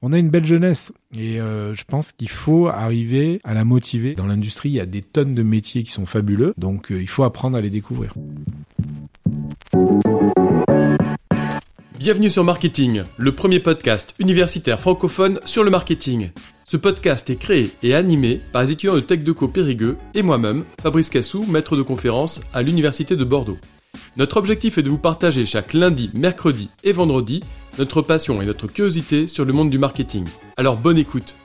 On a une belle jeunesse et euh, je pense qu'il faut arriver à la motiver. Dans l'industrie, il y a des tonnes de métiers qui sont fabuleux, donc euh, il faut apprendre à les découvrir. Bienvenue sur Marketing, le premier podcast universitaire francophone sur le marketing. Ce podcast est créé et animé par les étudiants de TechDeco Périgueux et moi-même, Fabrice Cassou, maître de conférence à l'Université de Bordeaux. Notre objectif est de vous partager chaque lundi, mercredi et vendredi notre passion et notre curiosité sur le monde du marketing. Alors bonne écoute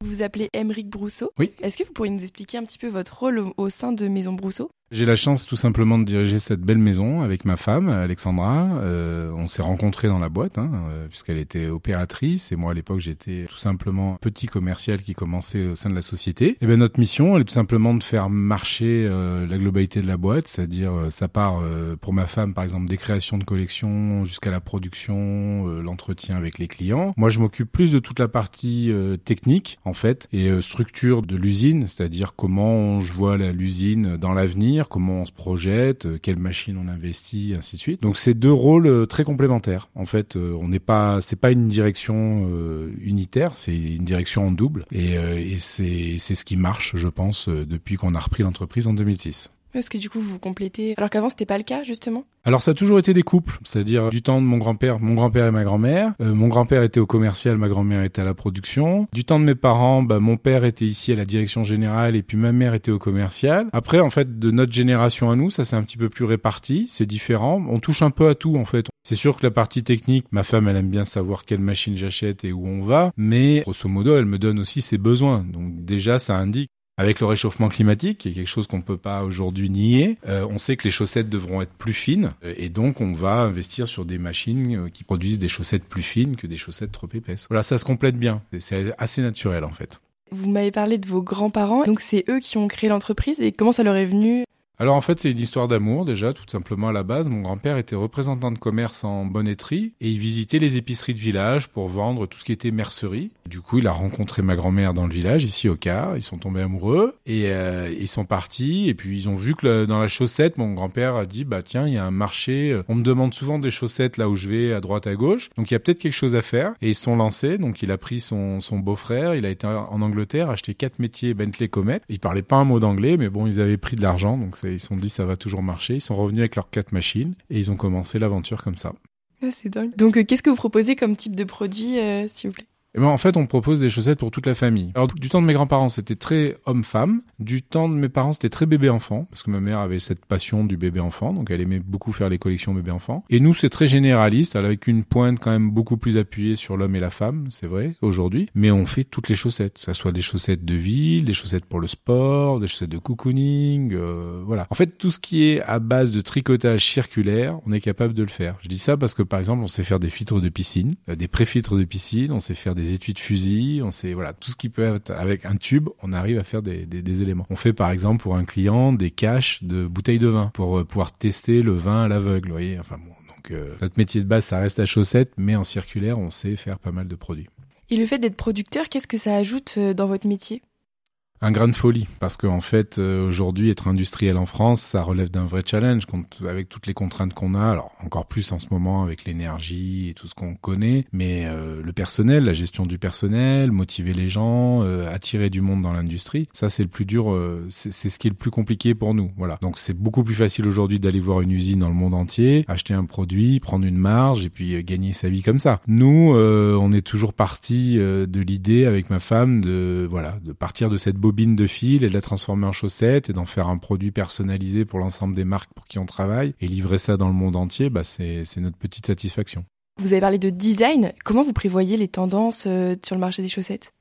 Vous vous appelez Émeric Brousseau. Oui. Est-ce que vous pourriez nous expliquer un petit peu votre rôle au, au sein de Maison Brousseau? J'ai la chance tout simplement de diriger cette belle maison avec ma femme, Alexandra. Euh, on s'est rencontrés dans la boîte, hein, euh, puisqu'elle était opératrice et moi à l'époque j'étais tout simplement petit commercial qui commençait au sein de la société. Et bien notre mission, elle est tout simplement de faire marcher euh, la globalité de la boîte, c'est-à-dire euh, ça part euh, pour ma femme par exemple des créations de collections jusqu'à la production, euh, l'entretien avec les clients. Moi je m'occupe plus de toute la partie technique en fait et structure de l'usine, c'est-à-dire comment je vois l'usine dans l'avenir, comment on se projette, euh, quelles machines on investit, ainsi de suite. Donc c'est deux rôles euh, très complémentaires. En fait, euh, on n'est pas, c'est pas une direction unitaire, c'est une direction en double et, et c'est c'est ce qui marche, je pense, depuis qu'on a repris l'entreprise en 2006. Parce que du coup, vous vous complétez. Alors qu'avant, c'était pas le cas, justement? Alors ça a toujours été des couples, c'est-à-dire du temps de mon grand-père, mon grand-père et ma grand-mère. Euh, mon grand-père était au commercial, ma grand-mère était à la production. Du temps de mes parents, bah, mon père était ici à la direction générale et puis ma mère était au commercial. Après, en fait, de notre génération à nous, ça c'est un petit peu plus réparti, c'est différent. On touche un peu à tout en fait. C'est sûr que la partie technique, ma femme, elle aime bien savoir quelle machine j'achète et où on va, mais grosso modo, elle me donne aussi ses besoins. Donc déjà, ça indique avec le réchauffement climatique, qui est quelque chose qu'on ne peut pas aujourd'hui nier, euh, on sait que les chaussettes devront être plus fines, euh, et donc on va investir sur des machines euh, qui produisent des chaussettes plus fines que des chaussettes trop épaisses. Voilà, ça se complète bien. C'est assez naturel en fait. Vous m'avez parlé de vos grands-parents. Donc, c'est eux qui ont créé l'entreprise. Et comment ça leur est venu? Alors en fait, c'est une histoire d'amour déjà, tout simplement à la base. Mon grand-père était représentant de commerce en bonnetterie et il visitait les épiceries de village pour vendre tout ce qui était mercerie. Du coup, il a rencontré ma grand-mère dans le village, ici au Car. Ils sont tombés amoureux et euh, ils sont partis. Et puis ils ont vu que dans la chaussette, mon grand-père a dit bah tiens, il y a un marché. On me demande souvent des chaussettes là où je vais, à droite, à gauche. Donc il y a peut-être quelque chose à faire. Et ils sont lancés. Donc il a pris son, son beau-frère. Il a été en Angleterre, acheté quatre métiers Bentley Comet. Il parlait pas un mot d'anglais, mais bon, ils avaient pris de l'argent. Donc ils se sont dit ça va toujours marcher. Ils sont revenus avec leurs quatre machines et ils ont commencé l'aventure comme ça. Ah, C'est dingue. Donc, euh, qu'est-ce que vous proposez comme type de produit, euh, s'il vous plaît? Et ben en fait, on propose des chaussettes pour toute la famille. Alors du temps de mes grands-parents, c'était très homme-femme. Du temps de mes parents, c'était très bébé-enfant parce que ma mère avait cette passion du bébé-enfant, donc elle aimait beaucoup faire les collections bébé-enfant. Et nous, c'est très généraliste, avec une pointe quand même beaucoup plus appuyée sur l'homme et la femme, c'est vrai aujourd'hui. Mais on fait toutes les chaussettes, que ça soit des chaussettes de ville, des chaussettes pour le sport, des chaussettes de cocooning, euh, voilà. En fait, tout ce qui est à base de tricotage circulaire, on est capable de le faire. Je dis ça parce que par exemple, on sait faire des filtres de piscine, euh, des pré-filtres de piscine, on sait faire des étuis de fusil, on sait voilà tout ce qui peut être avec un tube, on arrive à faire des, des, des éléments. On fait par exemple pour un client des caches de bouteilles de vin pour euh, pouvoir tester le vin à l'aveugle, vous voyez. Enfin bon, donc euh, notre métier de base ça reste la chaussette, mais en circulaire on sait faire pas mal de produits. Et le fait d'être producteur, qu'est-ce que ça ajoute euh, dans votre métier? Un grain de folie, parce qu'en fait, euh, aujourd'hui, être industriel en France, ça relève d'un vrai challenge, avec toutes les contraintes qu'on a, alors encore plus en ce moment avec l'énergie et tout ce qu'on connaît, mais euh, le personnel, la gestion du personnel, motiver les gens, euh, attirer du monde dans l'industrie, ça c'est le plus dur, euh, c'est ce qui est le plus compliqué pour nous. Voilà. Donc c'est beaucoup plus facile aujourd'hui d'aller voir une usine dans le monde entier, acheter un produit, prendre une marge et puis euh, gagner sa vie comme ça. Nous, euh, on est toujours parti de l'idée avec ma femme de voilà de partir de cette bobine de fil et de la transformer en chaussette et d'en faire un produit personnalisé pour l'ensemble des marques pour qui on travaille et livrer ça dans le monde entier. Bah c'est c'est notre petite satisfaction. Vous avez parlé de design. Comment vous prévoyez les tendances euh, sur le marché des chaussettes?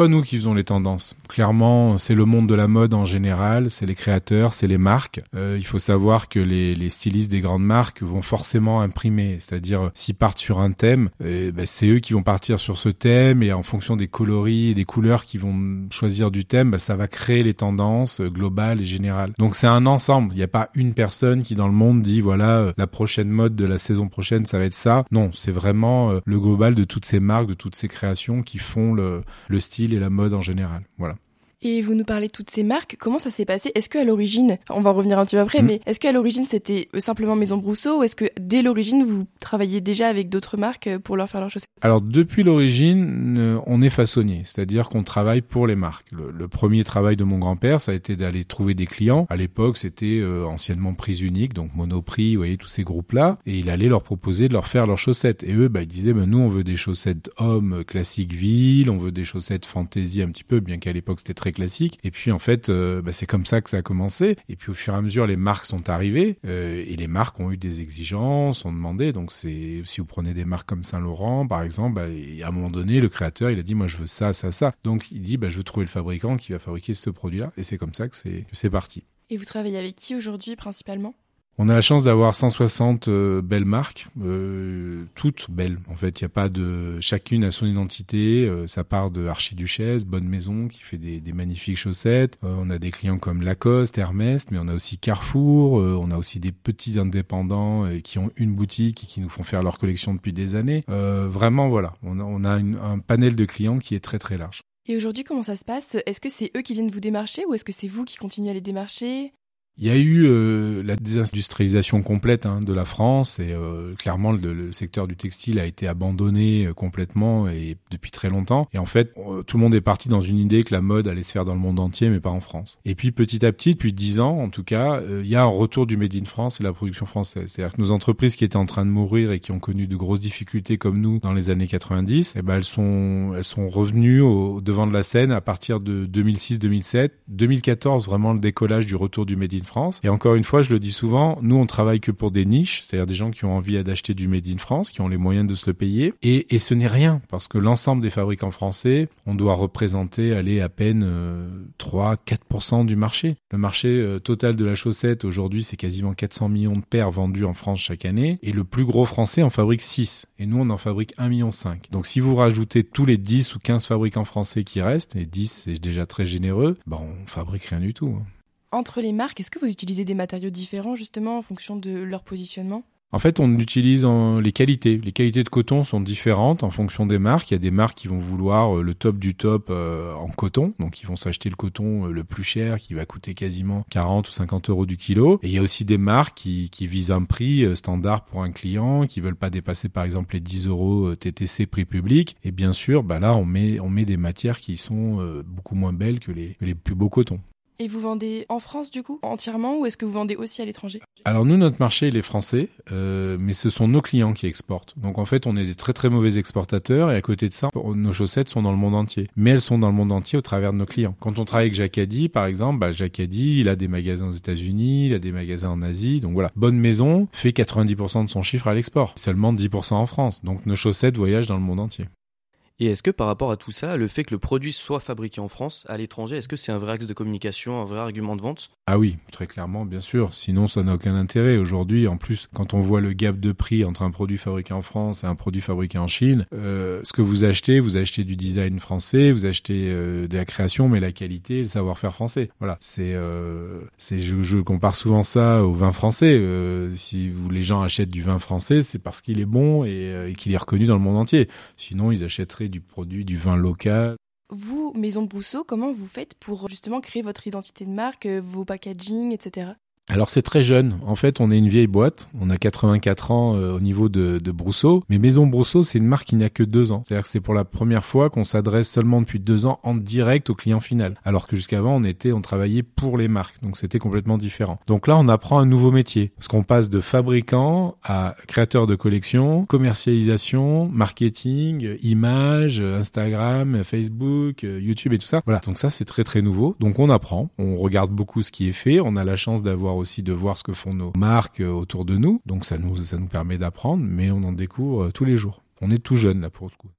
Pas nous qui faisons les tendances. Clairement, c'est le monde de la mode en général, c'est les créateurs, c'est les marques. Euh, il faut savoir que les, les stylistes des grandes marques vont forcément imprimer, c'est-à-dire s'ils partent sur un thème, euh, bah, c'est eux qui vont partir sur ce thème et en fonction des coloris et des couleurs qu'ils vont choisir du thème, bah, ça va créer les tendances euh, globales et générales. Donc c'est un ensemble. Il n'y a pas une personne qui dans le monde dit voilà euh, la prochaine mode de la saison prochaine ça va être ça. Non, c'est vraiment euh, le global de toutes ces marques, de toutes ces créations qui font le, le style et la mode en général. Voilà. Et vous nous parlez de toutes ces marques. Comment ça s'est passé? Est-ce qu'à l'origine, on va revenir un petit peu après, Mm. mais est-ce qu'à l'origine c'était euh, simplement Maison Brousseau ou est-ce que dès l'origine vous travailliez déjà avec d'autres marques euh, pour leur faire leurs chaussettes? Alors depuis l'origine, on est façonnier, c'est-à-dire qu'on travaille pour les marques. Le, le premier travail de mon grand-père, ça a été d'aller trouver des clients. À l'époque, c'était euh, anciennement Prise Unique, donc Monoprix, vous voyez tous ces groupes-là, et il allait leur proposer de leur faire leurs chaussettes. Et eux, bah, ils disaient, bah, nous, on veut des chaussettes hommes classiques ville, on veut des chaussettes fantaisie un petit peu, bien qu'à l'époque c'était très classique. Et puis en fait, euh, bah, c'est comme ça que ça a commencé. Et puis au fur et à mesure, les marques sont arrivées euh, et les marques ont eu des exigences, ont demandé. Donc c'est si vous prenez des marques comme Saint Laurent, par exemple, bah, à un moment donné, le créateur, il a dit, moi je veux ça, ça, ça. Donc il dit, bah, je veux trouver le fabricant qui va fabriquer ce produit-là. Et c'est comme ça que c'est parti. Et vous travaillez avec qui aujourd'hui principalement? On a la chance d'avoir 160 euh, belles marques, euh, toutes belles. En fait, il y a pas de chacune a son identité. euh, ça part de Archiduchesse, Bonne Maison qui fait des, magnifiques chaussettes. Euh, on a des clients comme Lacoste, Hermès, mais on a aussi Carrefour. on a aussi des petits indépendants qui ont une boutique et qui nous font faire leur collection depuis des années. Vraiment, voilà, on a, un panel de clients qui est très très large. Et aujourd'hui, comment ça se passe? Est-ce que c'est eux qui viennent vous démarcher ou est-ce que c'est vous qui continuez à les démarcher? Il y a eu euh, la désindustrialisation complète hein, de la France et euh, clairement le, le secteur du textile a été abandonné euh, complètement et depuis très longtemps. Et en fait, tout le monde est parti dans une idée que la mode allait se faire dans le monde entier, mais pas en France. Et puis petit à petit, depuis dix ans en tout cas, euh, il y a un retour du made in France et de la production française. C'est-à-dire que nos entreprises qui étaient en train de mourir et qui ont connu de grosses difficultés comme nous dans les années 90, eh ben elles sont elles sont revenues au, au devant de la scène à partir de 2006-2007, 2014 vraiment le décollage du retour du made in France. Et encore une fois, je le dis souvent, nous on travaille que pour des niches, c'est-à-dire des gens qui ont envie d'acheter du made in France, qui ont les moyens de se le payer. Et, et ce n'est rien parce que l'ensemble des fabricants français, on doit représenter aller à peine euh, 3-4% du marché. Le marché euh, total de la chaussette aujourd'hui, c'est quasiment 400 millions de paires vendues en France chaque année. Et le plus gros français en fabrique 6. Et nous, on en fabrique 1,5 million. Donc si vous rajoutez tous les 10 ou 15 fabricants français qui restent, et 10 c'est déjà très généreux, ben on fabrique rien du tout. hein. Entre les marques, est-ce que vous utilisez des matériaux différents justement en fonction de leur positionnement? En fait, on utilise les qualités. Les qualités de coton sont différentes en fonction des marques. Il y a des marques qui vont vouloir euh, le top du top euh, en coton, donc ils vont s'acheter le coton euh, le plus cher, qui va coûter quasiment 40 ou 50 euros du kilo. Et il y a aussi des marques qui, visent un prix standard pour un client, qui veulent pas dépasser par exemple les 10 euros TTC prix public. Et bien sûr, bah là, on met des matières qui sont beaucoup moins belles que les, les plus beaux cotons. Et vous vendez en France du coup entièrement ou est-ce que vous vendez aussi à l'étranger? Alors nous, notre marché, il est français, euh, mais ce sont nos clients qui exportent. Donc en fait, on est des très très mauvais exportateurs et à côté de ça, nos chaussettes sont dans le monde entier. Mais elles sont dans le monde entier au travers de nos clients. Quand on travaille avec Jacadi, par exemple, bah, il a des magasins aux États-Unis, il a des magasins en Asie. Donc voilà, Bonne Maison fait 90% de son chiffre à l'export, seulement 10% en France. Donc nos chaussettes voyagent dans le monde entier. Et est-ce que par rapport à tout ça, le fait que le produit soit fabriqué en France, à l'étranger, est-ce que c'est un vrai axe de communication, un vrai argument de vente? Ah oui, très clairement, bien sûr. Sinon, ça n'a aucun intérêt. Aujourd'hui, en plus, quand on voit le gap de prix entre un produit fabriqué en France et un produit fabriqué en Chine, euh, ce que vous achetez, vous achetez du design français, vous achetez euh, de la création, mais la qualité le savoir-faire français. Voilà, c'est, euh, je, compare souvent ça au vin français. Si les gens achètent du vin français, c'est parce qu'il est bon et, et qu'il est reconnu dans le monde entier. Sinon, ils achèteraient du produit, du vin local. Vous, Maison Brousseau, comment vous faites pour justement créer votre identité de marque, euh, vos packaging, etc. Alors c'est très jeune. En fait, on est une vieille boîte. On a 84 ans euh, au niveau de, de Brousseau. Mais Maison Brousseau, c'est une marque qui n'a que deux ans. C'est-à-dire que c'est pour la première fois qu'on s'adresse seulement depuis deux ans en direct au client final. Alors que jusqu'avant, on était, on travaillait pour les marques. Donc c'était complètement différent. Donc là, on apprend un nouveau métier. Parce qu'on passe de fabricant à créateur de collection, commercialisation, marketing, images, Instagram, Facebook, euh, YouTube et tout ça. Voilà. Donc ça, c'est très très nouveau. Donc on apprend. On regarde beaucoup ce qui est fait. On a la chance d'avoir aussi de voir ce que font nos marques euh, autour de nous. Donc ça nous, ça nous permet d'apprendre, mais on en découvre euh, tous les jours. On est tout jeune là pour le coup.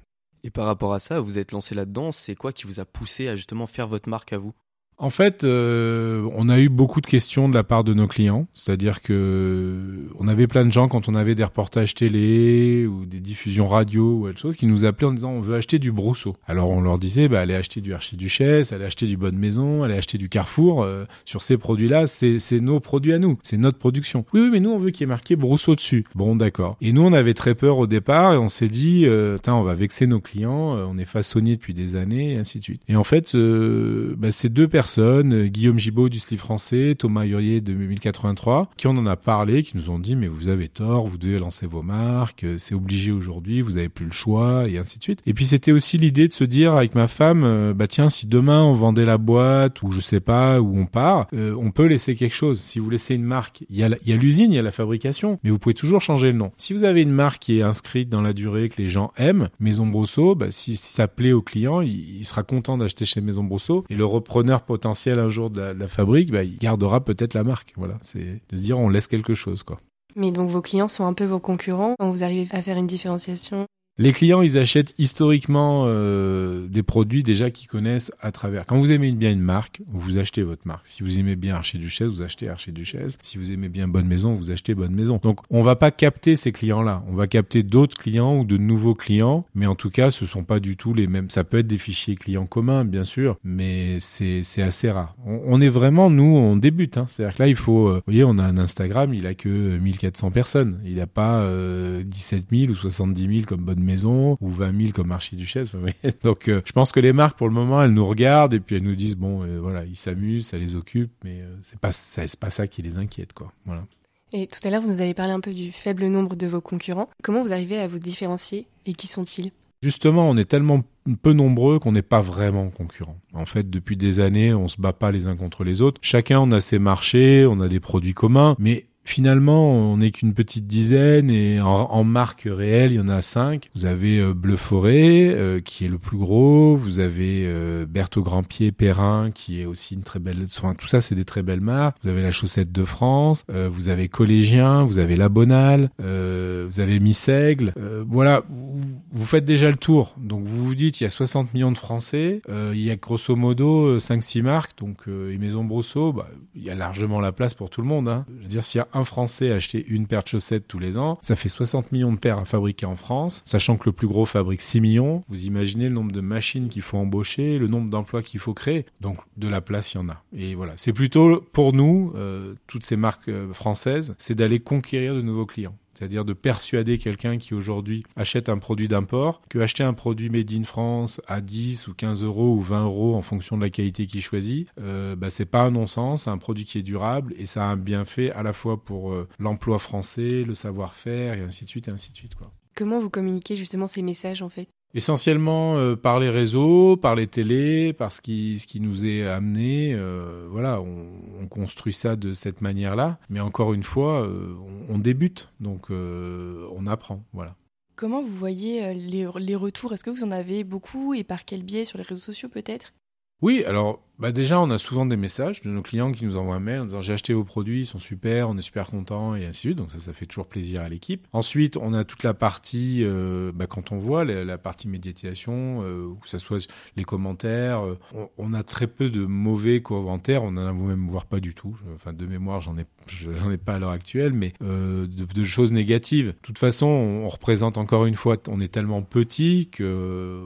Et par rapport à ça, vous êtes lancé là-dedans, c'est quoi qui vous a poussé à justement faire votre marque à vous? En fait, euh, on a eu beaucoup de questions de la part de nos clients, c'est-à-dire que on avait plein de gens quand on avait des reportages télé ou des diffusions radio ou autre chose qui nous appelaient en disant on veut acheter du Brousseau. Alors on leur disait bah allez acheter du Archiduchesse, allez acheter du Bonne Maison, allez acheter du Carrefour. Euh, sur ces produits-là, c'est nos produits à nous, c'est notre production. Oui oui, mais nous on veut qu'il y ait marqué Brousseau dessus. Bon d'accord. Et nous on avait très peur au départ et on s'est dit euh, on va vexer nos clients, euh, on est façonnier depuis des années et ainsi de suite. Et en fait, euh, bah, ces deux personnes euh, Guillaume Gibaud du Slip français, Thomas Hurier de 1083, qui en a parlé, qui nous ont dit mais vous avez tort, vous devez lancer vos marques, euh, c'est obligé aujourd'hui, vous avez plus le choix et ainsi de suite. Et puis c'était aussi l'idée de se dire avec ma femme, euh, bah tiens si demain on vendait la boîte ou je sais pas où on part, on peut laisser quelque chose. Si vous laissez une marque, il y a l'usine, il y a la fabrication, mais vous pouvez toujours changer le nom. Si vous avez une marque qui est inscrite dans la durée que les gens aiment, Maison Brosseau, bah, si, ça plaît au client, il, sera content d'acheter chez Maison Brosseau et le repreneur potentiel un jour de la, fabrique, bah, il gardera peut-être la marque. Voilà, c'est de se dire on laisse quelque chose, quoi. Mais donc vos clients sont un peu vos concurrents quand vous arrivez à faire une différenciation les clients, ils achètent historiquement euh, des produits déjà qu'ils connaissent à travers. Quand vous aimez bien une marque, vous achetez votre marque. Si vous aimez bien Archiduchesse, vous achetez Archiduchesse. Si vous aimez bien Bonne Maison, vous achetez Bonne Maison. Donc, on va pas capter ces clients-là. On va capter d'autres clients ou de nouveaux clients, mais en tout cas, ce sont pas du tout les mêmes. Ça peut être des fichiers clients communs, bien sûr, mais c'est assez rare. On, est vraiment nous, on débute. Hein. C'est-à-dire que là, il faut, euh, vous voyez, on a un Instagram, il a que 1400 personnes. Il n'a pas euh, 17 000 ou 70 000 comme Bonne maison ou 20 000 comme Archiduchesse. Donc euh, je pense que les marques pour le moment elles nous regardent et puis elles nous disent bon euh, voilà ils s'amusent, ça les occupe, mais euh, c'est pas c'est pas ça qui les inquiète quoi. Voilà. Et tout à l'heure vous nous avez parlé un peu du faible nombre de vos concurrents. Comment vous arrivez à vous différencier et qui sont-ils? Justement, on est tellement peu nombreux qu'on n'est pas vraiment concurrents. En fait, depuis des années, on se bat pas les uns contre les autres. Chacun on a ses marchés, on a des produits communs, mais Finalement, on n'est qu'une petite dizaine et en, en, marque réelle, il y en a cinq. Vous avez euh, Bleu Forêt, euh, qui est le plus gros. Vous avez euh, Berthaud Grandpied Perrin, qui est aussi une très belle... Enfin, tout ça, c'est des très belles marques. Vous avez la Chaussette de France. Euh, vous avez Collégien. Vous avez La Bonale. vous avez Miss Aigle. voilà, vous, vous, faites déjà le tour. Donc, vous vous dites, il y a 60 millions de Français. il y a grosso modo 5-6 marques. Donc, et Maison Brosseau, bah, il y a largement la place pour tout le monde. Hein. Je veux dire, s'il y a un Français acheter une paire de chaussettes tous les ans, ça fait 60 millions de paires à fabriquer en France, sachant que le plus gros fabrique 6 millions. Vous imaginez le nombre de machines qu'il faut embaucher, le nombre d'emplois qu'il faut créer. Donc de la place, il y en a. Et voilà, c'est plutôt pour nous, euh, toutes ces marques euh, françaises, c'est d'aller conquérir de nouveaux clients c'est-à-dire de persuader quelqu'un qui aujourd'hui achète un produit d'import que acheter un produit made in France à 10 ou 15 euros ou 20 euros en fonction de la qualité qu'il choisit, euh, bah, c'est pas un non-sens, c'est un produit qui est durable et ça a un bienfait à la fois pour euh, l'emploi français, le savoir-faire et ainsi de suite et ainsi de suite quoi. Comment vous communiquez justement ces messages en fait? Essentiellement euh, par les réseaux, par les télés, par ce qui, ce qui nous est amené. Euh, voilà, on, on, construit ça de cette manière-là. Mais encore une fois, euh, on, on, débute, donc on apprend. Voilà. Comment vous voyez les, les retours? Est-ce que vous en avez beaucoup et par quel biais? Sur les réseaux sociaux peut-être? Oui, alors bah déjà, on a souvent des messages de nos clients qui nous envoient un mail en disant j'ai acheté vos produits, ils sont super, on est super content et ainsi de suite. Donc ça, ça fait toujours plaisir à l'équipe. Ensuite, on a toute la partie, euh, bah, quand on voit la, partie médiatisation, euh, que ça soit les commentaires, euh, on, a très peu de mauvais commentaires. On en a même voire pas du tout. Enfin, de mémoire, j'en ai, j'en ai pas à l'heure actuelle, mais euh, de, choses négatives. De toute façon, on, représente encore une fois, on est tellement petit que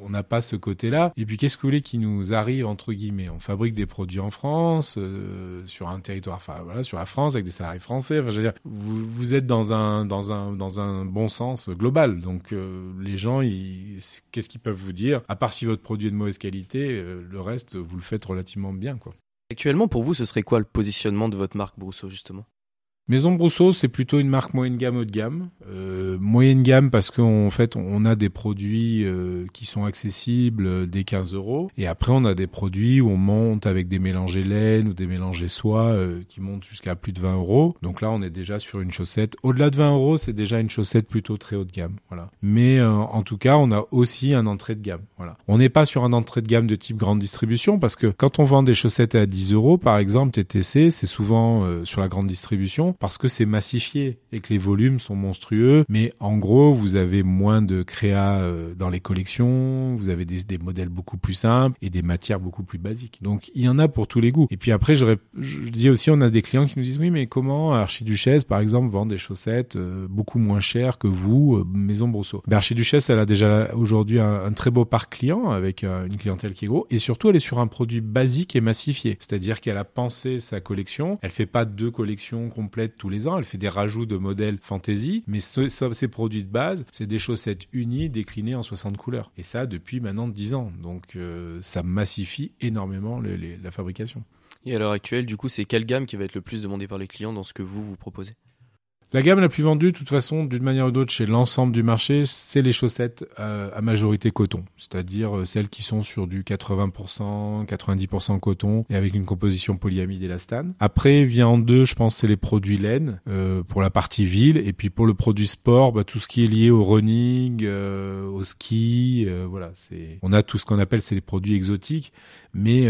on n'a pas ce côté-là. Et puis, qu'est-ce que vous voulez qui nous arrive entre guillemets? Mais on fabrique des produits en France, euh, sur un territoire, enfin voilà, sur la France avec des salariés français. Enfin, je veux dire, vous, êtes dans un dans un dans un bon sens global. Donc euh, les gens, qu'est-ce qu'ils peuvent vous dire? À part si votre produit est de mauvaise qualité, euh, le reste vous le faites relativement bien, quoi. Actuellement, pour vous, ce serait quoi le positionnement de votre marque Brousseau justement? Maison Brousseau, c'est plutôt une marque moyenne gamme haut de gamme. Euh, moyenne gamme parce qu'en fait, on a des produits euh, qui sont accessibles euh, dès 15 euros. Et après, on a des produits où on monte avec des mélangés laine ou des mélangés soie euh, qui montent jusqu'à plus de 20 euros. Donc là, on est déjà sur une chaussette. Au-delà de 20 euros, c'est déjà une chaussette plutôt très haut de gamme. Voilà. Mais en tout cas, on a aussi un entrée de gamme. Voilà. On n'est pas sur un entrée de gamme de type grande distribution parce que quand on vend des chaussettes à 10 euros, par exemple, TTC, c'est souvent sur la grande distribution parce que c'est massifié et que les volumes sont monstrueux. Mais en gros, vous avez moins de créa euh, dans les collections, vous avez des, modèles beaucoup plus simples et des matières beaucoup plus basiques. Donc il y en a pour tous les goûts. Et puis après, je, dis aussi, on a des clients qui nous disent oui, mais comment Archiduchesse, par exemple, vend des chaussettes euh, beaucoup moins chères que vous, euh, Maison Brousseau? Ben, Archiduchesse, elle a déjà aujourd'hui un, un, très beau parc client avec une clientèle qui est gros et surtout elle est sur un produit basique et massifié. C'est-à-dire qu'elle a pensé sa collection. Elle fait pas deux collections complètes tous les ans. Elle fait des rajouts de modèles fantasy, mais ce, ces produits de base, c'est des chaussettes unies déclinées en 60 couleurs. Et ça depuis maintenant 10 ans. Donc euh, ça massifie énormément la fabrication. Et à l'heure actuelle, du coup, c'est quelle gamme qui va être le plus demandée par les clients dans ce que vous vous proposez? La gamme la plus vendue, de toute façon, d'une manière ou d'autre, chez l'ensemble du marché, c'est les chaussettes euh, à majorité coton, c'est-à-dire euh, celles qui sont sur du 80%, 90% coton et avec une composition polyamide élastane. Après, vient en deux, je pense, c'est les produits laine euh, pour la partie ville, et puis pour le produit sport, bah, tout ce qui est lié au running, au ski, voilà, c'est, on a tout ce qu'on appelle c'est les produits exotiques, mais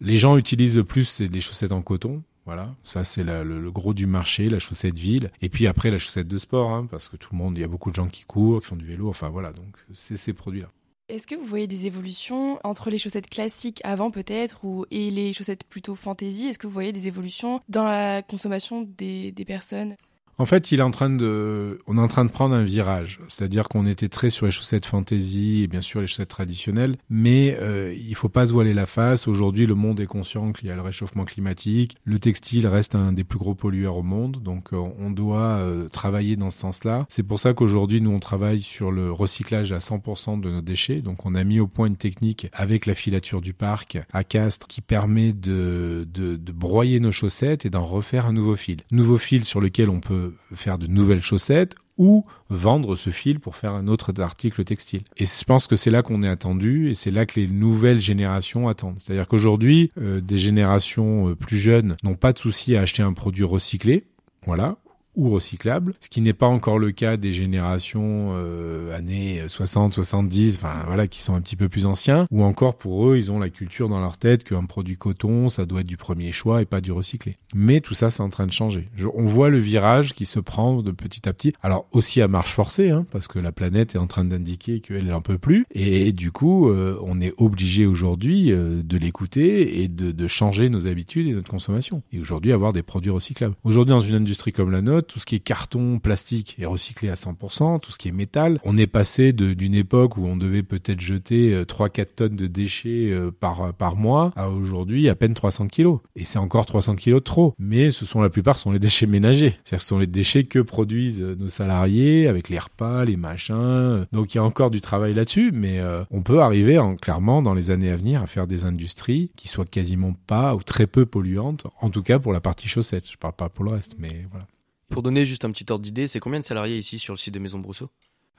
les gens utilisent le plus c'est des chaussettes en coton voilà, ça c'est le, gros du marché, la chaussette ville. Et puis après la chaussette de sport, hein, parce que tout le monde, il y a beaucoup de gens qui courent, qui font du vélo. Enfin voilà, donc c'est ces produits-là. Est-ce que vous voyez des évolutions entre les chaussettes classiques avant peut-être ou et les chaussettes plutôt fantasy? Est-ce que vous voyez des évolutions dans la consommation des, des personnes? En fait, il est en train de, on est en train de prendre un virage. C'est-à-dire qu'on était très sur les chaussettes fantasy et bien sûr les chaussettes traditionnelles, mais euh, il faut pas se voiler la face. Aujourd'hui, le monde est conscient qu'il y a le réchauffement climatique. Le textile reste un des plus gros pollueurs au monde, donc euh, on doit euh, travailler dans ce sens-là. C'est pour ça qu'aujourd'hui, nous, on travaille sur le recyclage à 100% de nos déchets. Donc, on a mis au point une technique avec la filature du parc à Castres qui permet de, de, de broyer nos chaussettes et d'en refaire un nouveau fil. Nouveau fil sur lequel on peut faire de nouvelles chaussettes ou vendre ce fil pour faire un autre article textile. Et je pense que c'est là qu'on est attendu et c'est là que les nouvelles générations attendent. C'est-à-dire qu'aujourd'hui, euh, des générations euh, plus jeunes n'ont pas de souci à acheter un produit recyclé, voilà, ou recyclables, ce qui n'est pas encore le cas des générations euh, années 60, 70, enfin voilà, qui sont un petit peu plus anciens, ou encore pour eux, ils ont la culture dans leur tête qu'un produit coton, ça doit être du premier choix et pas du recyclé. Mais tout ça, c'est en train de changer. On voit le virage qui se prend de petit à petit. Alors aussi à marche forcée, hein, parce que la planète est en train d'indiquer qu'elle en peut plus, et, du coup, euh, on est obligé aujourd'hui euh, de l'écouter et de changer nos habitudes et notre consommation. Et aujourd'hui, avoir des produits recyclables. Aujourd'hui, dans une industrie comme la nôtre, tout ce qui est carton, plastique est recyclé à 100%, tout ce qui est métal. On est passé d'une époque où on devait peut-être jeter 3-4 euh, tonnes de déchets euh, par, par mois à aujourd'hui à peine 300 kilos. Et c'est encore 300 kilos trop. Mais ce sont la plupart sont les déchets ménagers. C'est-à-dire ce sont les déchets que produisent euh, nos salariés avec les repas, les machins. Donc il y a encore du travail là-dessus, mais euh, on peut arriver en, clairement dans les années à venir à faire des industries qui soient quasiment pas ou très peu polluantes, en tout cas pour la partie chaussettes. Je parle pas pour le reste, mais voilà. Pour donner juste un petit ordre d'idée, c'est combien de salariés ici sur le site de Maison Brousseau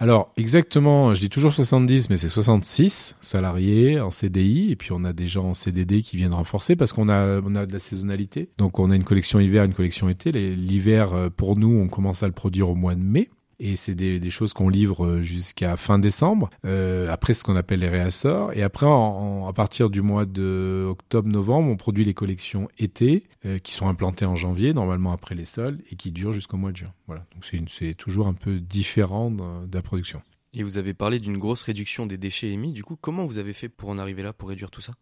alors exactement, je dis toujours 70, mais c'est 66 salariés en CDI, et puis on a des gens en CDD qui viennent renforcer parce qu'on a a de la saisonnalité. Donc on a une collection hiver, une collection été. L'hiver euh, pour nous, on commence à le produire au mois de mai et c'est des, choses qu'on livre euh, jusqu'à fin décembre. Euh, après, ce qu'on appelle les réassorts. Et après, à partir du mois de octobre-novembre, on produit les collections été euh, qui sont implantées en janvier, normalement après les soldes, et qui durent jusqu'au mois de juin. Voilà. Donc c'est toujours un peu différent de la production. Et vous avez parlé d'une grosse réduction des déchets émis. Du coup, comment vous avez fait pour en arriver là, pour réduire tout ça?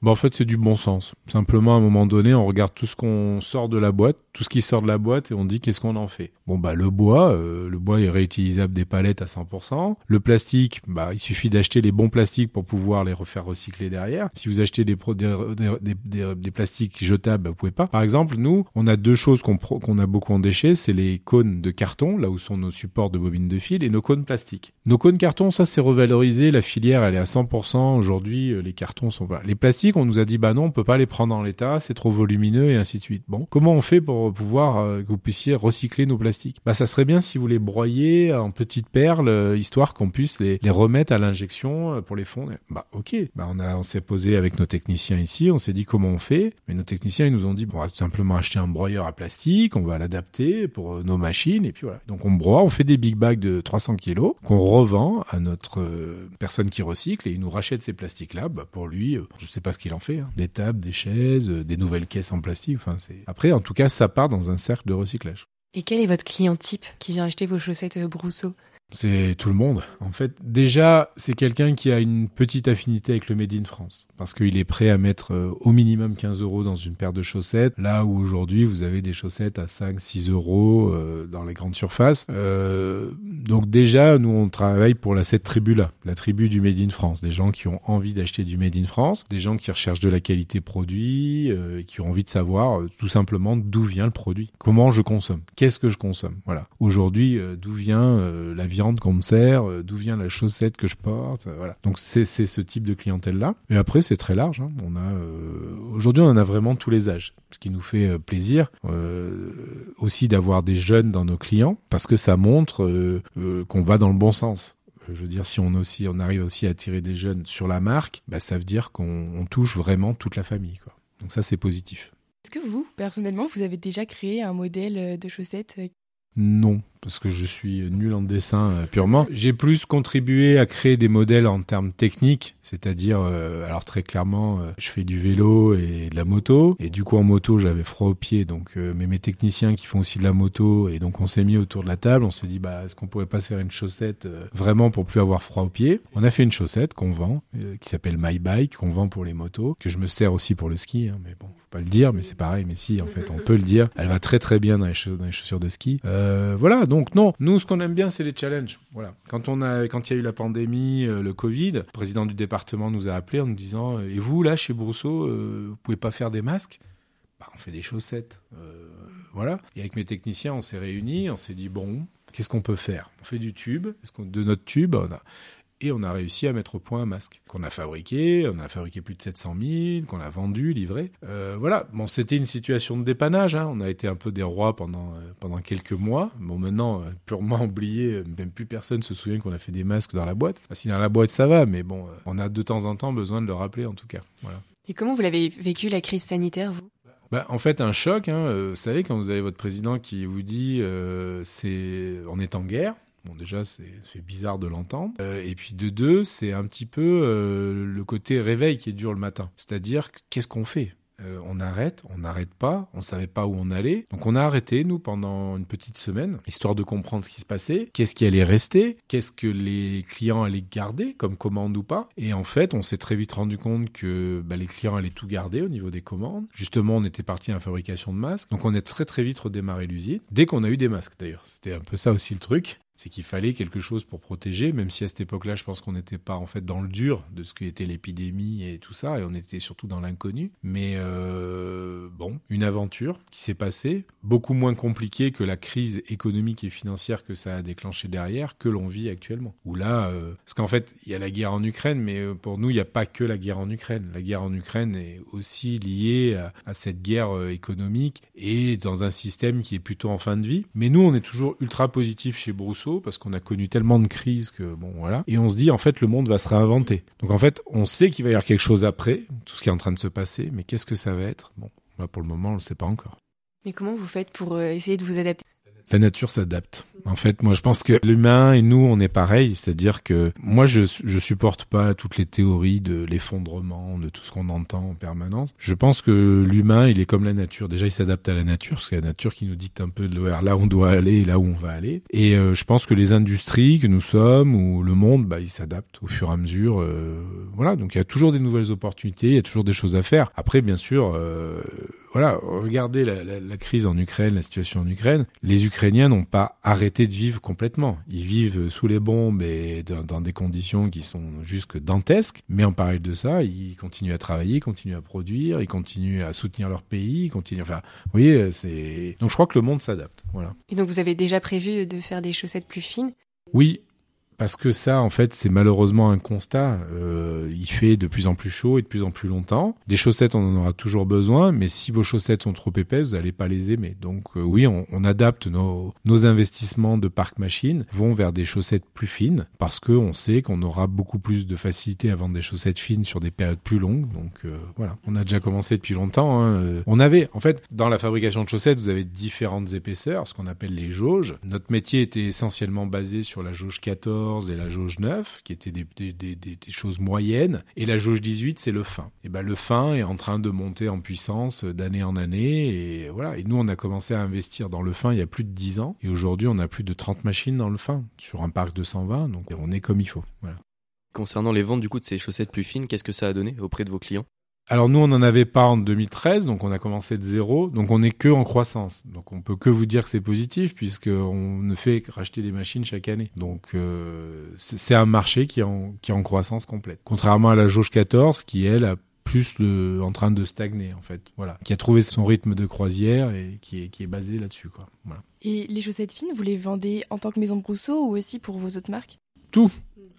Bah en fait, c'est du bon sens. Simplement, à un moment donné, on regarde tout ce qu'on sort de la boîte, tout ce qui sort de la boîte, et on dit qu'est-ce qu'on en fait? Bon bah le bois, euh, le bois est réutilisable des palettes à 100%. Le plastique, bah il suffit d'acheter les bons plastiques pour pouvoir les refaire recycler derrière. Si vous achetez des des, des, des plastiques jetables, bah, vous pouvez pas. Par exemple, nous, on a deux choses qu'on qu'on a beaucoup en déchets, c'est les cônes de carton, là où sont nos supports de bobines de fil, et nos cônes plastiques. Nos cônes carton, ça c'est revalorisé. La filière, elle est à 100%. Aujourd'hui, euh, les cartons sont pas. Les plastiques, on nous a dit bah non, on peut pas les prendre en l'état, c'est trop volumineux et ainsi de suite. Bon, comment on fait pour pouvoir euh, que vous puissiez recycler nos plastiques? Bah ça serait bien si vous les broyez en petites perles, euh, histoire qu'on puisse les, remettre à l'injection pour les fondre. Bah ok, bah on on s'est posé avec nos techniciens ici, on s'est dit comment on fait, mais nos techniciens ils nous ont dit bon, on va tout simplement acheter un broyeur à plastique, on va l'adapter pour nos machines et puis voilà. Donc on broie, on fait des big bags de 300 kilos qu'on revend à notre euh, personne qui recycle et il nous rachète ces plastiques-là. Bah, pour lui, euh, je sais pas ce qu'il en fait. hein. Des tables, des chaises, euh, des nouvelles caisses en plastique. Enfin, c'est. Après, en tout cas, ça part dans un cercle de recyclage. Et quel est votre client type qui vient acheter vos chaussettes Brousseau? C'est tout le monde. En fait, déjà, c'est quelqu'un qui a une petite affinité avec le Made in France. Parce qu'il est prêt à mettre euh, au minimum 15 euros dans une paire de chaussettes. Là où aujourd'hui, vous avez des chaussettes à 5, 6 euros euh, dans les grandes surfaces. Euh, donc déjà, nous, on travaille pour la, cette tribu-là. La tribu du Made in France. Des gens qui ont envie d'acheter du Made in France. Des gens qui recherchent de la qualité produit. qui ont envie de savoir tout simplement d'où vient le produit. Comment je consomme. Qu'est-ce que je consomme. Voilà. Aujourd'hui, d'où vient la viande qu'on me sert. euh, d'où vient la chaussette que je porte. euh, voilà. Donc c'est c'est ce type de clientèle-là. Et après, c'est très large. hein. On a euh, aujourd'hui, on en a vraiment tous les âges, ce qui nous fait plaisir aussi d'avoir des jeunes dans nos clients, parce que ça montre qu'on va dans le bon sens. Je veux dire, si on aussi, on arrive aussi à attirer des jeunes sur la marque, bah, ça veut dire qu'on on touche vraiment toute la famille. Quoi. Donc ça, c'est positif. Est-ce que vous, personnellement, vous avez déjà créé un modèle de chaussettes Non, parce que je suis nul en dessin euh, purement. J'ai plus contribué à créer des modèles en termes techniques, c'est-à-dire, euh, alors très clairement, euh, je fais du vélo et de la moto, et du coup en moto j'avais froid aux pieds, donc mais mes techniciens qui font aussi de la moto, et donc on s'est mis autour de la table, on s'est dit bah est-ce qu'on pourrait pas se faire une chaussette vraiment pour plus avoir froid aux pieds? On a fait une chaussette qu'on vend, qui s'appelle My Bike, qu'on vend pour les motos, que je me sers aussi pour le ski, hein, mais bon, faut pas le dire, mais c'est pareil, mais si en fait on peut le dire, elle va très très bien dans les, dans les chaussures de ski. Voilà, donc non, nous ce qu'on aime bien c'est les challenges. Voilà, quand on a quand il y a eu la pandémie, euh, le Covid, le président du département nous a appelé en nous disant euh, et vous là chez Brousseau, euh, vous pouvez pas faire des masques? Bah on fait des chaussettes. Euh, voilà. Et avec mes techniciens on s'est réunis, on s'est dit bon qu'est-ce qu'on peut faire? On fait du tube, de notre tube on a et on a réussi à mettre au point un masque qu'on a fabriqué, on a fabriqué plus de 700 000, qu'on a vendu, livré. Euh, voilà, bon, c'était une situation de dépannage, hein. on a été un peu des rois pendant, euh, pendant quelques mois. Bon, maintenant, euh, purement oublié, même plus personne se souvient qu'on a fait des masques dans la boîte. Ah, si dans la boîte ça va, mais bon, on a de temps en temps besoin de le rappeler en tout cas. Voilà. Et comment vous l'avez vécu la crise sanitaire, vous? Bah, en fait, un choc, hein, vous savez, quand vous avez votre président qui vous dit euh, c'est on est en guerre. Bon, déjà, c'est bizarre de l'entendre. Euh, et puis de deux, c'est un petit peu euh, le côté réveil qui est dur le matin. C'est-à-dire, que qu'est-ce qu'on fait? Euh, on arrête, on n'arrête pas, on savait pas où on allait. Donc on a arrêté, nous, pendant une petite semaine, histoire de comprendre ce qui se passait, qu'est-ce qui allait rester, qu'est-ce que les clients allaient garder comme commande ou pas? Et en fait, on s'est très vite rendu compte que bah, les clients allaient tout garder au niveau des commandes. Justement, on était parti à la fabrication de masques. Donc on a très très vite redémarré l'usine, dès qu'on a eu des masques d'ailleurs. C'était un peu ça aussi le truc c'est qu'il fallait quelque chose pour protéger, même si à cette époque-là, je pense qu'on n'était pas en fait dans le dur de ce qu'était l'épidémie et tout ça, et on était surtout dans l'inconnu. Mais euh, bon, une aventure qui s'est passée, beaucoup moins compliquée que la crise économique et financière que ça a déclenché derrière, que l'on vit actuellement. Où là, euh, parce qu'en fait, il y a la guerre en Ukraine, mais euh, pour nous, il n'y a pas que la guerre en Ukraine. La guerre en Ukraine est aussi liée à, à cette guerre économique et dans un système qui est plutôt en fin de vie. Mais nous, on est toujours ultra positif chez Brousseau parce qu'on a connu tellement de crises que bon voilà. Et on se dit en fait le monde va se réinventer. Donc en fait, on sait qu'il va y avoir quelque chose après, tout ce qui est en train de se passer, mais qu'est-ce que ça va être? Bon, bah, pour le moment, on le sait pas encore. Mais comment vous faites pour euh, essayer de vous adapter? La nature s'adapte. En fait, moi, je pense que l'humain et nous, on est pareil. C'est-à-dire que moi, je, je supporte pas toutes les théories de l'effondrement, de tout ce qu'on entend en permanence. Je pense que l'humain, il est comme la nature. Déjà, il s'adapte à la nature, parce que la nature qui nous dicte un peu de là où on doit aller et là où on va aller. Et euh, je pense que les industries que nous sommes ou le monde, bah, il s'adapte au fur et à mesure. euh, voilà. Donc, il y a toujours des nouvelles opportunités, il y a toujours des choses à faire. Après, bien sûr, euh, voilà, regardez la, la, la crise en Ukraine, la situation en Ukraine. Les Ukrainiens n'ont pas arrêté de vivre complètement. Ils vivent sous les bombes et dans, dans des conditions qui sont juste que dantesques. Mais en parallèle de ça, ils continuent à travailler, ils continuent à produire, ils continuent à soutenir leur pays, ils continuent. Enfin, vous voyez, c'est. Donc, je crois que le monde s'adapte. Voilà. Et donc vous avez déjà prévu de faire des chaussettes plus fines? Oui, parce que ça, en fait, c'est malheureusement un constat. Euh, il fait de plus en plus chaud et de plus en plus longtemps. Des chaussettes, on en aura toujours besoin, mais si vos chaussettes sont trop épaisses, vous n'allez pas les aimer. Donc euh, oui, on, on adapte nos, nos investissements de parc machine vont vers des chaussettes plus fines, parce que on sait qu'on aura beaucoup plus de facilité à vendre des chaussettes fines sur des périodes plus longues. Donc euh, voilà, on a déjà commencé depuis longtemps. hein. Euh, On avait, en fait, dans la fabrication de chaussettes, vous avez différentes épaisseurs, ce qu'on appelle les jauges. Notre métier était essentiellement basé sur la jauge 14 14 et la jauge 9, qui étaient des, choses moyennes, et la jauge 18, c'est le fin. Et ben le fin est en train de monter en puissance d'année en année, et voilà. Et nous, on a commencé à investir dans le fin il y a plus de 10 ans, et aujourd'hui, on a plus de 30 machines dans le fin sur un parc de 120, donc on est comme il faut. Concernant les ventes du coup de ces chaussettes plus fines, qu'est-ce que ça a donné auprès de vos clients? Alors nous, on n'en avait pas en 2013, donc on a commencé de zéro, donc on n'est que en croissance. Donc on peut que vous dire que c'est positif puisqu'on ne fait que racheter des machines chaque année. Donc euh, c'est un marché qui est, en, qui est en croissance complète. Contrairement à la jauge 14 qui elle a plus le, en train de stagner en fait, voilà, qui a trouvé son rythme de croisière et qui est, qui est basé là-dessus quoi. Voilà. Et les chaussettes fines, vous les vendez en tant que Maison Brousseau ou aussi pour vos autres marques? Tout,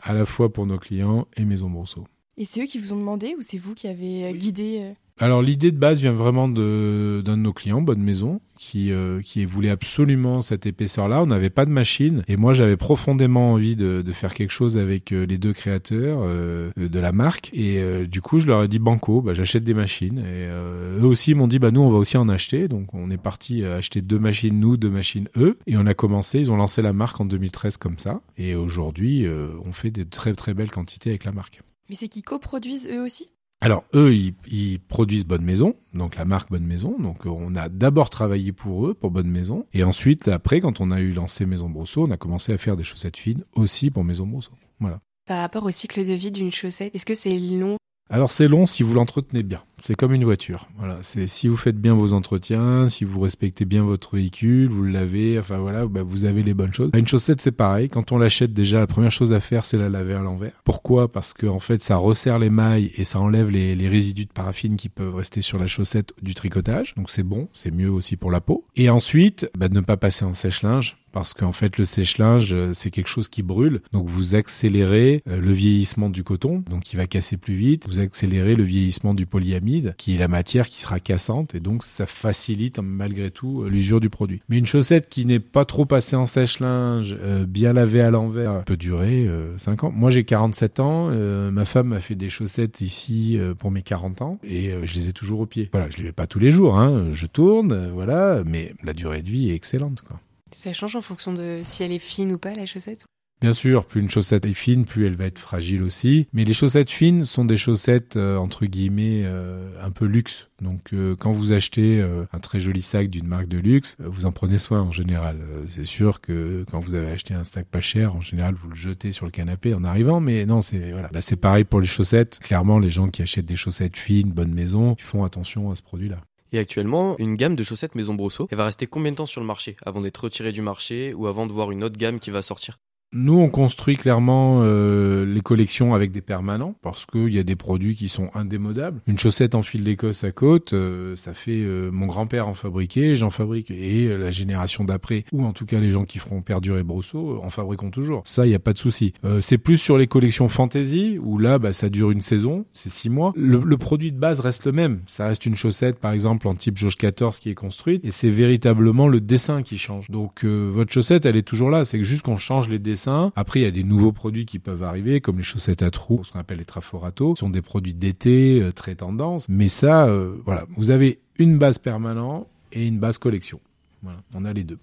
à la fois pour nos clients et Maison Brousseau. Et c'est eux qui vous ont demandé ou c'est vous qui avez euh, guidé euh Alors l'idée de base vient vraiment de d'un de nos clients, Bonne Maison, qui euh, qui voulait absolument cette épaisseur-là. On n'avait pas de machine et moi j'avais profondément envie de, de faire quelque chose avec les deux créateurs euh, de la marque et euh, du coup je leur ai dit banco, bah, j'achète des machines et eux aussi m'ont dit bah nous on va aussi en acheter donc on est parti acheter deux machines nous, deux machines eux et on a commencé. Ils ont lancé la marque en 2013 comme ça et aujourd'hui on fait des très très belles quantités avec la marque. Mais c'est qu'ils coproduisent eux aussi? Alors eux, ils, ils, produisent Bonne Maison, donc la marque Bonne Maison. Donc on a d'abord travaillé pour eux, pour Bonne Maison, et ensuite après, quand on a eu lancé Maison Brousseau, on a commencé à faire des chaussettes fines aussi pour Maison Brousseau. Voilà. Par rapport au cycle de vie d'une chaussette, est-ce que c'est long? Alors c'est long si vous l'entretenez bien. C'est comme une voiture. Voilà, c'est si vous faites bien vos entretiens, si vous respectez bien votre véhicule, vous le lavez, enfin voilà, bah, vous avez les bonnes choses. Une chaussette, c'est pareil. Quand on l'achète, déjà la première chose à faire, c'est la laver à l'envers. Pourquoi? Parce que en fait, ça resserre les mailles et ça enlève les, résidus de paraffine qui peuvent rester sur la chaussette du tricotage. Donc c'est bon, c'est mieux aussi pour la peau. Et ensuite, bah, ne pas passer en sèche-linge parce qu'en fait le sèche-linge c'est quelque chose qui brûle donc vous accélérez le vieillissement du coton donc il va casser plus vite vous accélérez le vieillissement du polyamide qui est la matière qui sera cassante et donc ça facilite malgré tout l'usure du produit. Mais une chaussette qui n'est pas trop passée en sèche-linge euh, bien lavée à l'envers peut durer euh, 5 ans. Moi j'ai 47 ans euh, ma femme m'a fait des chaussettes ici euh, pour mes 40 ans et je les ai toujours au pied. Voilà je les mets pas tous les jours hein, je tourne voilà mais la durée de vie est excellente ça change en fonction de si elle est fine ou pas, la chaussette Bien sûr, plus une chaussette est fine, plus elle va être fragile aussi. Mais les chaussettes fines sont des chaussettes euh, entre guillemets euh, un peu luxe. Donc euh, quand vous achetez un très joli sac d'une marque de luxe, vous en prenez soin en général. c'est sûr que quand vous avez acheté un sac pas cher, en général vous le jetez sur le canapé en arrivant. Mais non, c'est voilà, bah, c'est pareil pour les chaussettes. Clairement, les gens qui achètent des chaussettes fines, bonne maison, ils font attention à ce produit-là. Et actuellement, une gamme de chaussettes Maison Brousseau, elle va rester combien de temps sur le marché? Avant d'être retirée du marché ou avant de voir une autre gamme qui va sortir? Nous, on construit clairement euh, les collections avec des permanents parce qu'il y a des produits qui sont indémodables. Une chaussette en fil d'Écosse à côte, euh, ça fait euh, mon grand-père en fabriquait, j'en fabrique. Et la génération d'après, ou en tout cas les gens qui feront perdurer Brousseau, en fabriquons toujours. Ça, il n'y a pas de souci. c'est plus sur les collections fantasy où là, bah, ça dure une saison, c'est six mois. Le, le, produit de base reste le même. Ça reste une chaussette, par exemple, en type jauge 14 qui est construite, et c'est véritablement le dessin qui change. Donc votre chaussette, elle est toujours là. C'est juste qu'on change les dessins après, il y a des nouveaux produits qui peuvent arriver, comme les chaussettes à trous, ce qu'on appelle les traforato. Ce sont des produits d'été, euh, très tendance. Mais ça, euh, voilà, vous avez une base permanente et une base collection. Voilà, on a les deux.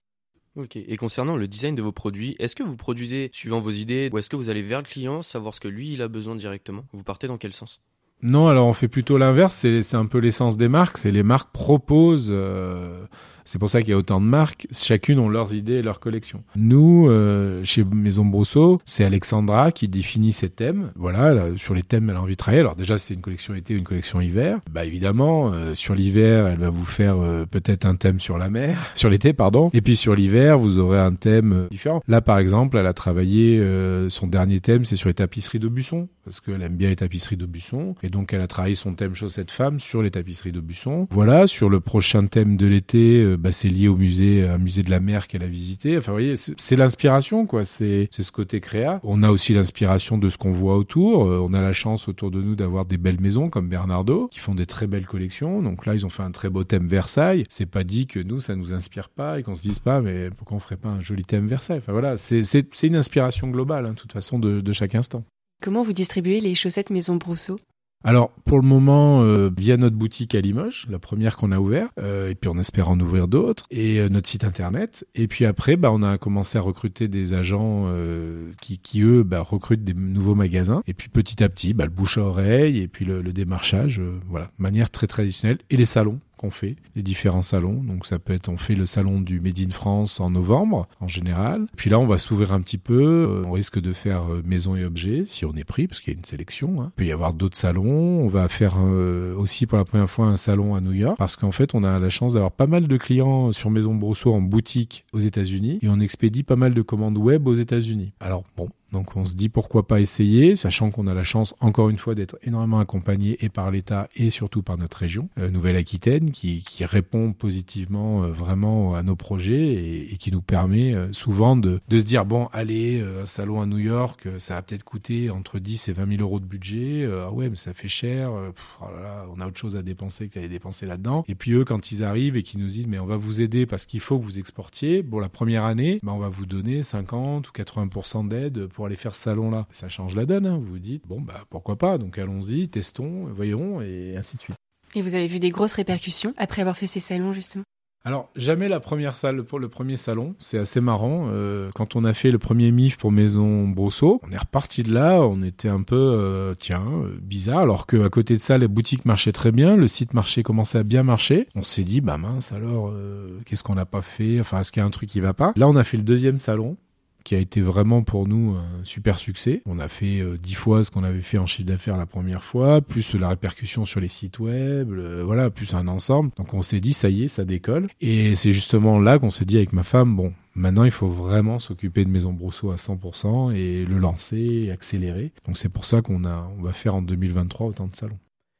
Ok. Et concernant le design de vos produits, est-ce que vous produisez suivant vos idées ou est-ce que vous allez vers le client, savoir ce que lui il a besoin directement? Vous partez dans quel sens? Non, alors on fait plutôt l'inverse. C'est un peu l'essence des marques. C'est les marques proposent. Euh c'est pour ça qu'il y a autant de marques. Chacune ont leurs idées et leurs collections. Nous, euh, chez Maison Brousseau, c'est Alexandra qui définit ses thèmes. Voilà, là, sur les thèmes, elle a envie de travailler. Alors déjà, c'est une collection été ou une collection hiver. Bah évidemment, euh, sur l'hiver, elle va vous faire euh, peut-être un thème sur la mer, sur l'été, pardon. Et puis sur l'hiver, vous aurez un thème euh, différent. Là, par exemple, elle a travaillé euh, son dernier thème, c'est sur les tapisseries d'Aubusson, parce qu'elle aime bien les tapisseries d'Aubusson. Et donc, elle a travaillé son thème chaussettes femmes sur les tapisseries d'Aubusson. Voilà, sur le prochain thème de l'été, bah, c'est lié au musée, un musée de la mer qu'elle a visité. C'est l'inspiration, quoi. C'est ce côté créa. On a aussi l'inspiration de ce qu'on voit autour. on a la chance autour de nous d'avoir des belles maisons comme Bernardo qui font des très belles collections. Donc là, ils ont fait un très beau thème Versailles. C'est pas dit que nous, ça nous inspire pas et qu'on se dise pas, mais pourquoi on ferait pas un joli thème Versailles? Enfin voilà, c'est une inspiration globale, hein, de toute façon, de, de chaque instant. Comment vous distribuez les chaussettes Maison Brousseau? Alors pour le moment, euh, via notre boutique à Limoges, la première qu'on a ouverte, euh, et puis on espère en ouvrir d'autres, et euh, notre site internet. Et puis après, bah, on a commencé à recruter des agents qui, qui, eux bah, recrutent des nouveaux magasins. Et puis petit à petit, bah, le bouche à oreille et puis le, le démarchage, voilà, manière très traditionnelle. Et les salons qu'on fait, les différents salons. Donc ça peut être, on fait le salon du Made in France en novembre en général. Puis là, on va s'ouvrir un petit peu. Euh, on risque de faire euh, maison et objets si on est pris, parce qu'il y a une sélection. Hein. Il peut y avoir d'autres salons. On va faire euh, aussi pour la première fois un salon à New York, parce qu'en fait, on a la chance d'avoir pas mal de clients sur Maison Brosseau en boutique aux États-Unis et on expédie pas mal de commandes web aux États-Unis. Alors bon, donc on se dit pourquoi pas essayer, sachant qu'on a la chance encore une fois d'être énormément accompagné et par l'État et surtout par notre région, euh, Nouvelle-Aquitaine, qui, qui, répond positivement euh, vraiment à nos projets et, qui nous permet euh, souvent de, de, se dire bon allez un salon à New York, ça va peut-être coûter entre 10 et 20 000 euros de budget, ah ouais mais ça fait cher, oh on a autre chose à dépenser qu'à dépenser là-dedans. Et puis eux quand ils arrivent et qu'ils nous disent mais on va vous aider parce qu'il faut que vous exportiez, bon la première année, ben, on va vous donner 50 ou 80% d'aide pour aller faire ce salon-là. Ça change la donne, hein. vous vous dites, bon, bah pourquoi pas, donc allons-y, testons, voyons, et ainsi de suite. Et vous avez vu des grosses répercussions après avoir fait ces salons, justement? Alors jamais la première salle pour le premier salon, c'est assez marrant. Euh, quand on a fait le premier MIF pour Maison Brosseau, on est reparti de là, on était un peu euh, tiens euh, bizarre, alors que à côté de ça les boutiques marchaient très bien, le site marché commençait à bien marcher. On s'est dit bah mince alors qu'est-ce qu'on n'a pas fait, enfin est-ce qu'il y a un truc qui va pas? Là on a fait le deuxième salon qui a été vraiment pour nous un super succès. On a fait euh, dix fois ce qu'on avait fait en chiffre d'affaires la première fois, plus la répercussion sur les sites web, voilà, plus un ensemble. Donc on s'est dit ça y est, ça décolle. Et c'est justement là qu'on s'est dit avec ma femme, bon, Maintenant, il faut vraiment s'occuper de Maison Brousseau à 100% et le lancer et accélérer. Donc c'est pour ça qu'on a, on va faire en 2023 autant de salons.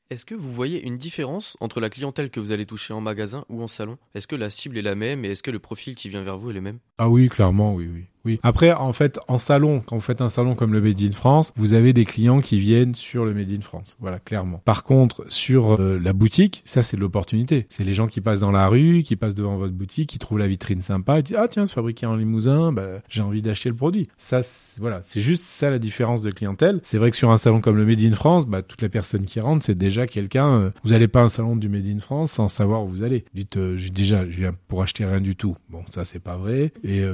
Est-ce que vous voyez une différence entre la clientèle que vous allez toucher en magasin ou en salon? Est-ce que la cible est la même et est-ce que le profil qui vient vers vous est le même? Ah oui, clairement, oui, oui. Oui. Après, en fait, en salon, quand vous faites un salon comme le Made in France, vous avez des clients qui viennent sur le Made in France. Voilà, clairement. Par contre, sur euh, la boutique, ça, c'est l'opportunité. C'est les gens qui passent dans la rue, qui passent devant votre boutique, qui trouvent la vitrine sympa, et disent, ah, tiens, c'est fabriqué en Limousin, bah, j'ai envie d'acheter le produit. Ça, voilà. C'est juste ça la différence de clientèle. C'est vrai que sur un salon comme le Made in France, bah, toutes les personnes qui rentrent, c'est déjà quelqu'un, euh, vous n'allez pas à un salon du Made in France sans savoir où vous allez. Dites, euh, déjà, je viens pour acheter rien du tout. Bon, ça, c'est pas vrai. Et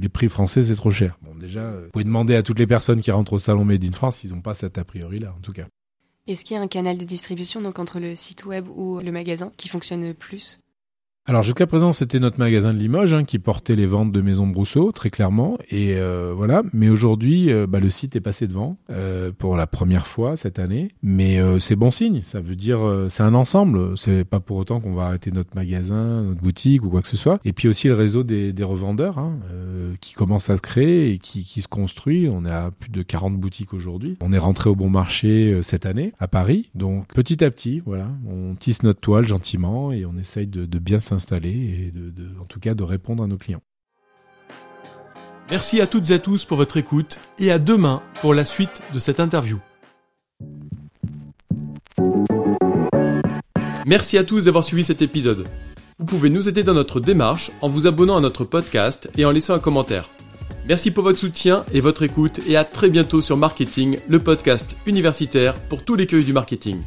les prix français, c'est trop cher. Bon, déjà, euh, vous pouvez demander à toutes les personnes qui rentrent au salon Made in France, ils n'ont pas cet a priori-là, en tout cas. Est-ce qu'il y a un canal de distribution donc entre le site web ou le magasin qui fonctionne plus? Alors jusqu'à présent, c'était notre magasin de Limoges hein, qui portait les ventes de Maison Brousseau, très clairement. Et euh, voilà. Mais aujourd'hui, euh, bah, le site est passé devant euh, pour la première fois cette année. Mais c'est bon signe. Ça veut dire c'est un ensemble. C'est pas pour autant qu'on va arrêter notre magasin, notre boutique ou quoi que ce soit. Et puis aussi le réseau des, des revendeurs hein, qui commence à se créer et qui, qui se construit. On à plus de 40 boutiques aujourd'hui. On est rentré au bon marché cette année à Paris. Donc petit à petit, voilà, on tisse notre toile gentiment et on essaye de, de bien s'installer et de, en tout cas de répondre à nos clients. Merci à toutes et à tous pour votre écoute et à demain pour la suite de cette interview. Merci à tous d'avoir suivi cet épisode. Vous pouvez nous aider dans notre démarche en vous abonnant à notre podcast et en laissant un commentaire. Merci pour votre soutien et votre écoute et à très bientôt sur Marketing, le podcast universitaire pour tous les cueils du marketing.